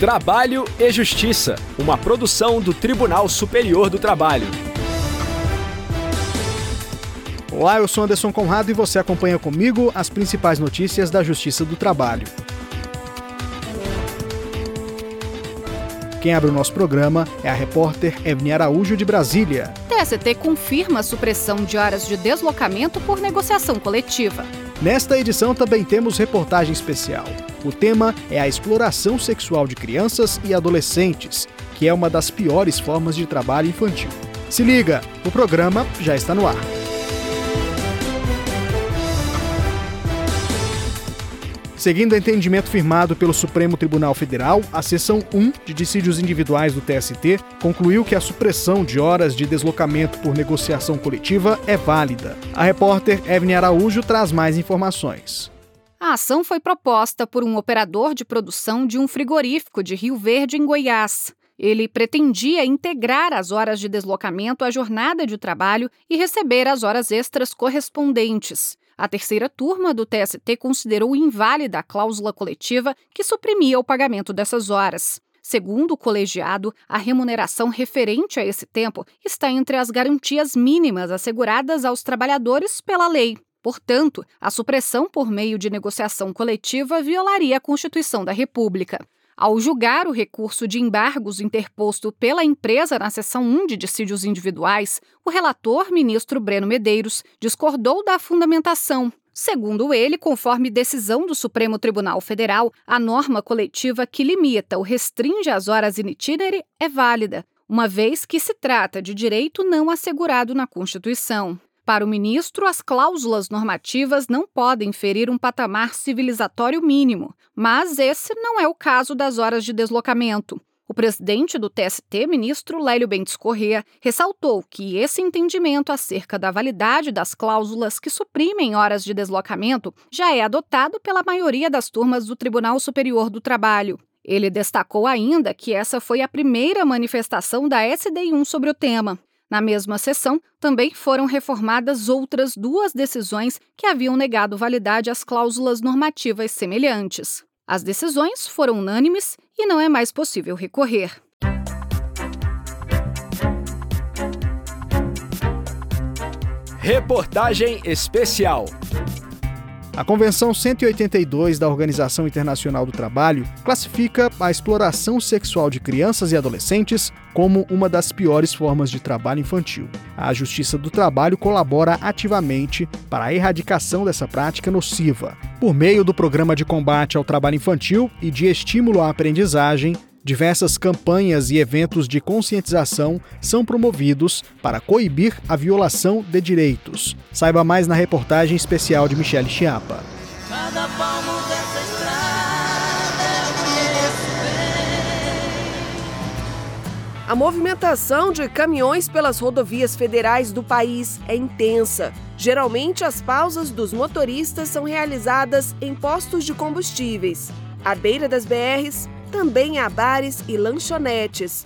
Trabalho e Justiça, uma produção do Tribunal Superior do Trabalho. Olá, eu sou Anderson Conrado e você acompanha comigo as principais notícias da Justiça do Trabalho. Quem abre o nosso programa é a repórter Evne Araújo, de Brasília. TST confirma a supressão de horas de deslocamento por negociação coletiva. Nesta edição também temos reportagem especial. O tema é a exploração sexual de crianças e adolescentes, que é uma das piores formas de trabalho infantil. Se liga, o programa já está no ar. Seguindo o entendimento firmado pelo Supremo Tribunal Federal, a seção 1 de dissídios individuais do TST concluiu que a supressão de horas de deslocamento por negociação coletiva é válida. A repórter Evne Araújo traz mais informações. A ação foi proposta por um operador de produção de um frigorífico de Rio Verde, em Goiás. Ele pretendia integrar as horas de deslocamento à jornada de trabalho e receber as horas extras correspondentes. A terceira turma do TST considerou inválida a cláusula coletiva que suprimia o pagamento dessas horas. Segundo o colegiado, a remuneração referente a esse tempo está entre as garantias mínimas asseguradas aos trabalhadores pela lei. Portanto, a supressão por meio de negociação coletiva violaria a Constituição da República. Ao julgar o recurso de embargos interposto pela empresa na seção 1 de dissídios individuais, o relator, ministro Breno Medeiros, discordou da fundamentação. Segundo ele, conforme decisão do Supremo Tribunal Federal, a norma coletiva que limita ou restringe as horas in itinere é válida, uma vez que se trata de direito não assegurado na Constituição. Para o ministro, as cláusulas normativas não podem ferir um patamar civilizatório mínimo, mas esse não é o caso das horas de deslocamento. O presidente do TST, ministro Lélio Bentes Corrêa, ressaltou que esse entendimento acerca da validade das cláusulas que suprimem horas de deslocamento já é adotado pela maioria das turmas do Tribunal Superior do Trabalho. Ele destacou ainda que essa foi a primeira manifestação da SDI1 sobre o tema. Na mesma sessão, também foram reformadas outras duas decisões que haviam negado validade às cláusulas normativas semelhantes. As decisões foram unânimes e não é mais possível recorrer. Reportagem especial. A Convenção 182 da Organização Internacional do Trabalho classifica a exploração sexual de crianças e adolescentes como uma das piores formas de trabalho infantil. A Justiça do Trabalho colabora ativamente para a erradicação dessa prática nociva. Por meio do Programa de Combate ao Trabalho Infantil e de Estímulo à Aprendizagem, Diversas campanhas e eventos de conscientização são promovidos para coibir a violação de direitos. Saiba mais na reportagem especial de Michele Chiapa. A movimentação de caminhões pelas rodovias federais do país é intensa. Geralmente, as pausas dos motoristas são realizadas em postos de combustíveis. À beira das BRs, também há bares e lanchonetes.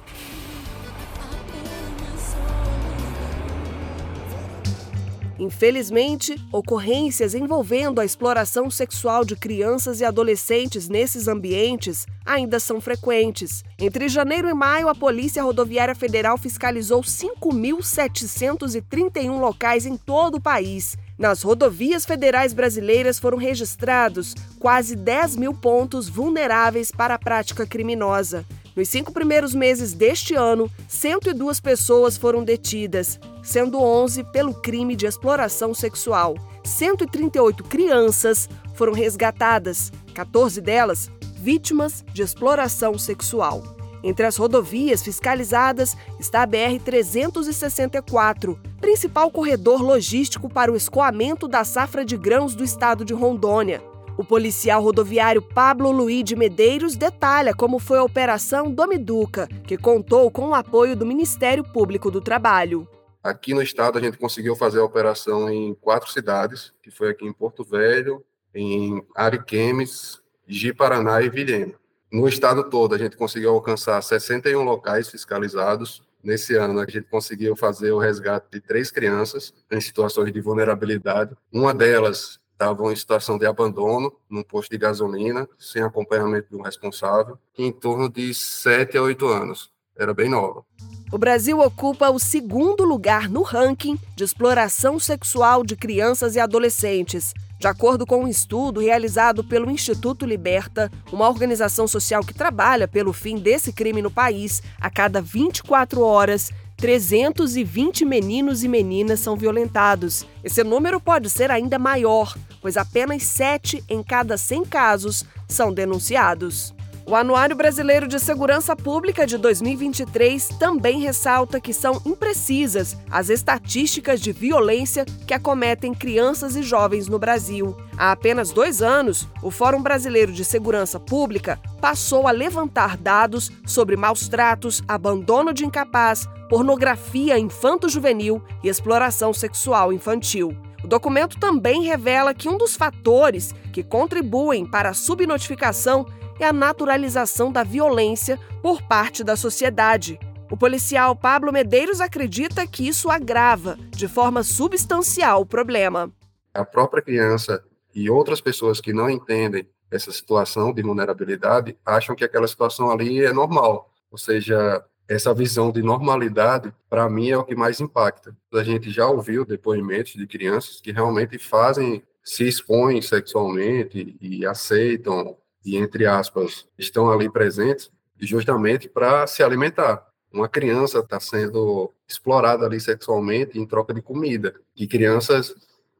Infelizmente, ocorrências envolvendo a exploração sexual de crianças e adolescentes nesses ambientes ainda são frequentes. Entre janeiro e maio, a Polícia Rodoviária Federal fiscalizou 5.731 locais em todo o país nas rodovias federais brasileiras foram registrados quase 10 mil pontos vulneráveis para a prática criminosa. Nos cinco primeiros meses deste ano, 102 pessoas foram detidas, sendo 11 pelo crime de exploração sexual. 138 crianças foram resgatadas, 14 delas vítimas de exploração sexual. Entre as rodovias fiscalizadas está a BR-364, principal corredor logístico para o escoamento da safra de grãos do estado de Rondônia. O policial rodoviário Pablo Luiz de Medeiros detalha como foi a Operação Domiduca, que contou com o apoio do Ministério Público do Trabalho. Aqui no estado a gente conseguiu fazer a operação em quatro cidades, que foi aqui em Porto Velho, em Ariquemes, Ji-Paraná e Vilhena. No estado todo, a gente conseguiu alcançar 61 locais fiscalizados. Nesse ano, a gente conseguiu fazer o resgate de três crianças em situações de vulnerabilidade. Uma delas estavam em situação de abandono num posto de gasolina, sem acompanhamento do responsável, em torno de 7 a 8 anos. Era bem nova. O Brasil ocupa o segundo lugar no ranking de exploração sexual de crianças e adolescentes. De acordo com um estudo realizado pelo Instituto Liberta, uma organização social que trabalha pelo fim desse crime no país, a cada 24 horas, 320 meninos e meninas são violentados. Esse número pode ser ainda maior, pois apenas 7 em cada 100 casos são denunciados. O Anuário Brasileiro de Segurança Pública de 2023 também ressalta que são imprecisas as estatísticas de violência que acometem crianças e jovens no Brasil. Há apenas dois anos, o Fórum Brasileiro de Segurança Pública passou a levantar dados sobre maus tratos, abandono de incapaz, pornografia infanto-juvenil e exploração sexual infantil. O documento também revela que um dos fatores que contribuem para a subnotificação é a naturalização da violência por parte da sociedade. O policial Pablo Medeiros acredita que isso agrava, de forma substancial, o problema. A própria criança e outras pessoas que não entendem essa situação de vulnerabilidade acham que aquela situação ali é normal. Ou seja, essa visão de normalidade, para mim, é o que mais impacta. A gente já ouviu depoimentos de crianças que realmente fazem, se expõem sexualmente e aceitam e, entre aspas, estão ali presentes justamente para se alimentar. Uma criança está sendo explorada ali sexualmente em troca de comida. E crianças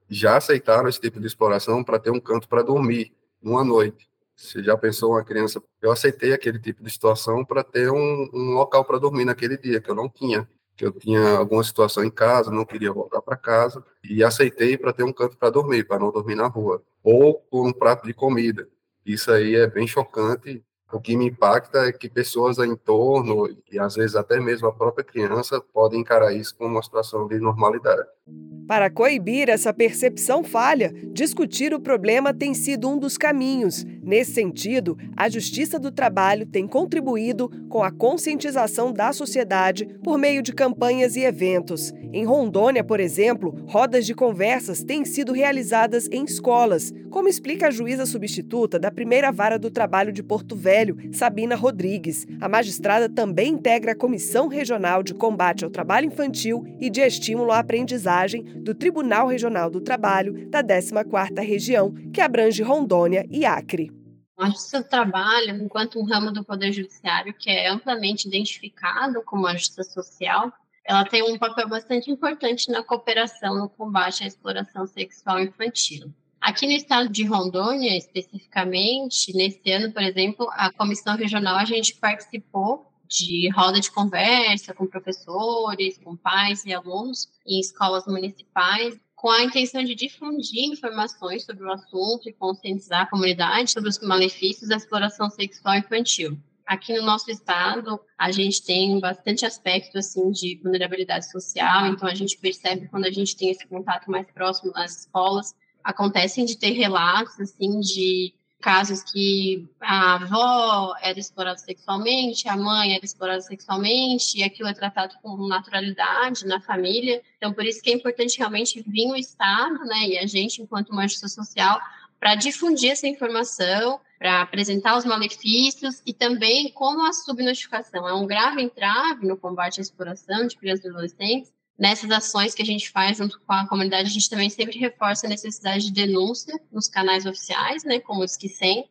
já aceitaram esse tipo de exploração para ter um canto para dormir numa noite. Você já pensou uma criança? Eu aceitei aquele tipo de situação para ter um, um local para dormir naquele dia, que eu não tinha. Que eu tinha alguma situação em casa, não queria voltar para casa, e aceitei para ter um canto para dormir, para não dormir na rua. Ou por um prato de comida. Isso aí é bem chocante. O que me impacta é que pessoas em torno, e às vezes até mesmo a própria criança, podem encarar isso como uma situação de normalidade. Para coibir essa percepção falha, discutir o problema tem sido um dos caminhos. Nesse sentido, a Justiça do Trabalho tem contribuído com a conscientização da sociedade por meio de campanhas e eventos. Em Rondônia, por exemplo, rodas de conversas têm sido realizadas em escolas, como explica a juíza substituta da primeira vara do trabalho de Porto Velho, Sabina Rodrigues. A magistrada também integra a Comissão Regional de Combate ao Trabalho Infantil e de Estímulo à Aprendizagem do Tribunal Regional do Trabalho da 14ª Região, que abrange Rondônia e Acre. A Justiça do Trabalho, enquanto um ramo do Poder Judiciário que é amplamente identificado como a justiça social, ela tem um papel bastante importante na cooperação no combate à exploração sexual infantil. Aqui no estado de Rondônia, especificamente, nesse ano, por exemplo, a Comissão Regional, a gente participou de roda de conversa com professores, com pais e alunos em escolas municipais, com a intenção de difundir informações sobre o assunto e conscientizar a comunidade sobre os malefícios da exploração sexual infantil. Aqui no nosso estado, a gente tem bastante aspecto assim de vulnerabilidade social, então a gente percebe quando a gente tem esse contato mais próximo nas escolas, acontecem de ter relatos assim de casos que a avó era explorada sexualmente, a mãe era explorada sexualmente, e aquilo é tratado com naturalidade na família. Então, por isso que é importante realmente vir o Estado, né, e a gente, enquanto uma justiça social, para difundir essa informação, para apresentar os malefícios e também como a subnotificação é um grave entrave no combate à exploração de crianças e adolescentes, nessas ações que a gente faz junto com a comunidade, a gente também sempre reforça a necessidade de denúncia nos canais oficiais, né, como o Esquicem.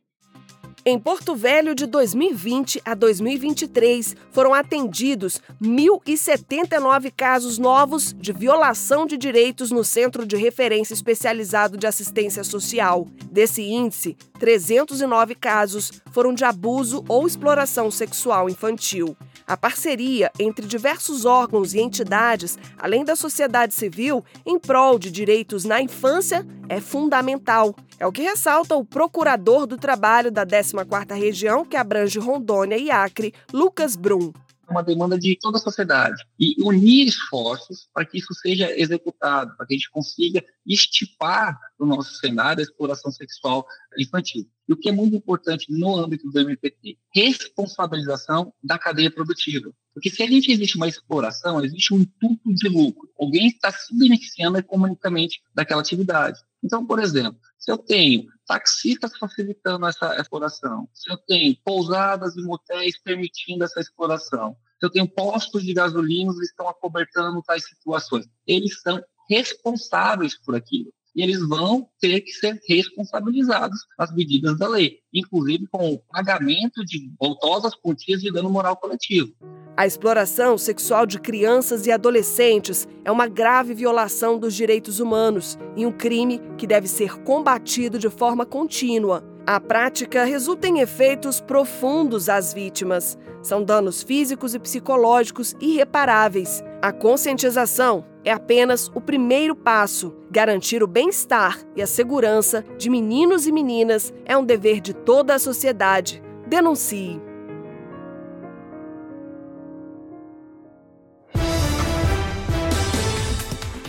Em Porto Velho, de 2020 a 2023, foram atendidos 1.079 casos novos de violação de direitos no Centro de Referência Especializado de Assistência Social. Desse índice, 309 casos foram de abuso ou exploração sexual infantil. A parceria entre diversos órgãos e entidades, além da sociedade civil, em prol de direitos na infância, é fundamental. É o que ressalta o procurador do trabalho da 14ª Região, que abrange Rondônia e Acre, Lucas Brum uma demanda de toda a sociedade e unir esforços para que isso seja executado, para que a gente consiga estipar no nosso cenário a exploração sexual infantil. E o que é muito importante no âmbito do MPT? Responsabilização da cadeia produtiva. Porque se a gente existe uma exploração, existe um intuito de lucro. Alguém está se beneficiando economicamente daquela atividade. Então, por exemplo, se eu tenho taxistas facilitando essa exploração, se eu tenho pousadas e motéis permitindo essa exploração, se eu tenho postos de gasolina que estão acobertando tais situações, eles são responsáveis por aquilo. E eles vão ter que ser responsabilizados nas medidas da lei, inclusive com o pagamento de voltosas quantias de dano moral coletivo. A exploração sexual de crianças e adolescentes é uma grave violação dos direitos humanos e um crime que deve ser combatido de forma contínua. A prática resulta em efeitos profundos às vítimas. São danos físicos e psicológicos irreparáveis. A conscientização é apenas o primeiro passo. Garantir o bem-estar e a segurança de meninos e meninas é um dever de toda a sociedade. Denuncie.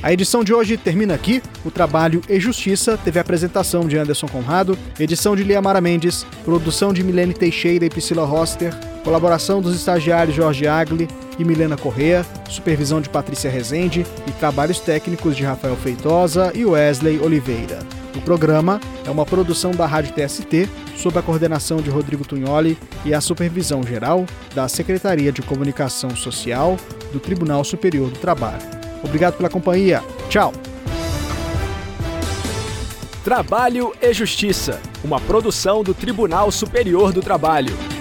A edição de hoje termina aqui. O trabalho e Justiça teve a apresentação de Anderson Conrado, edição de Liamara Mendes, produção de Milene Teixeira e Priscila Roster, colaboração dos estagiários Jorge Agli e Milena Correa, supervisão de Patrícia Rezende e trabalhos técnicos de Rafael Feitosa e Wesley Oliveira. O programa é uma produção da Rádio TST, sob a coordenação de Rodrigo Tunholi e a supervisão geral da Secretaria de Comunicação Social do Tribunal Superior do Trabalho. Obrigado pela companhia. Tchau. Trabalho e Justiça, uma produção do Tribunal Superior do Trabalho.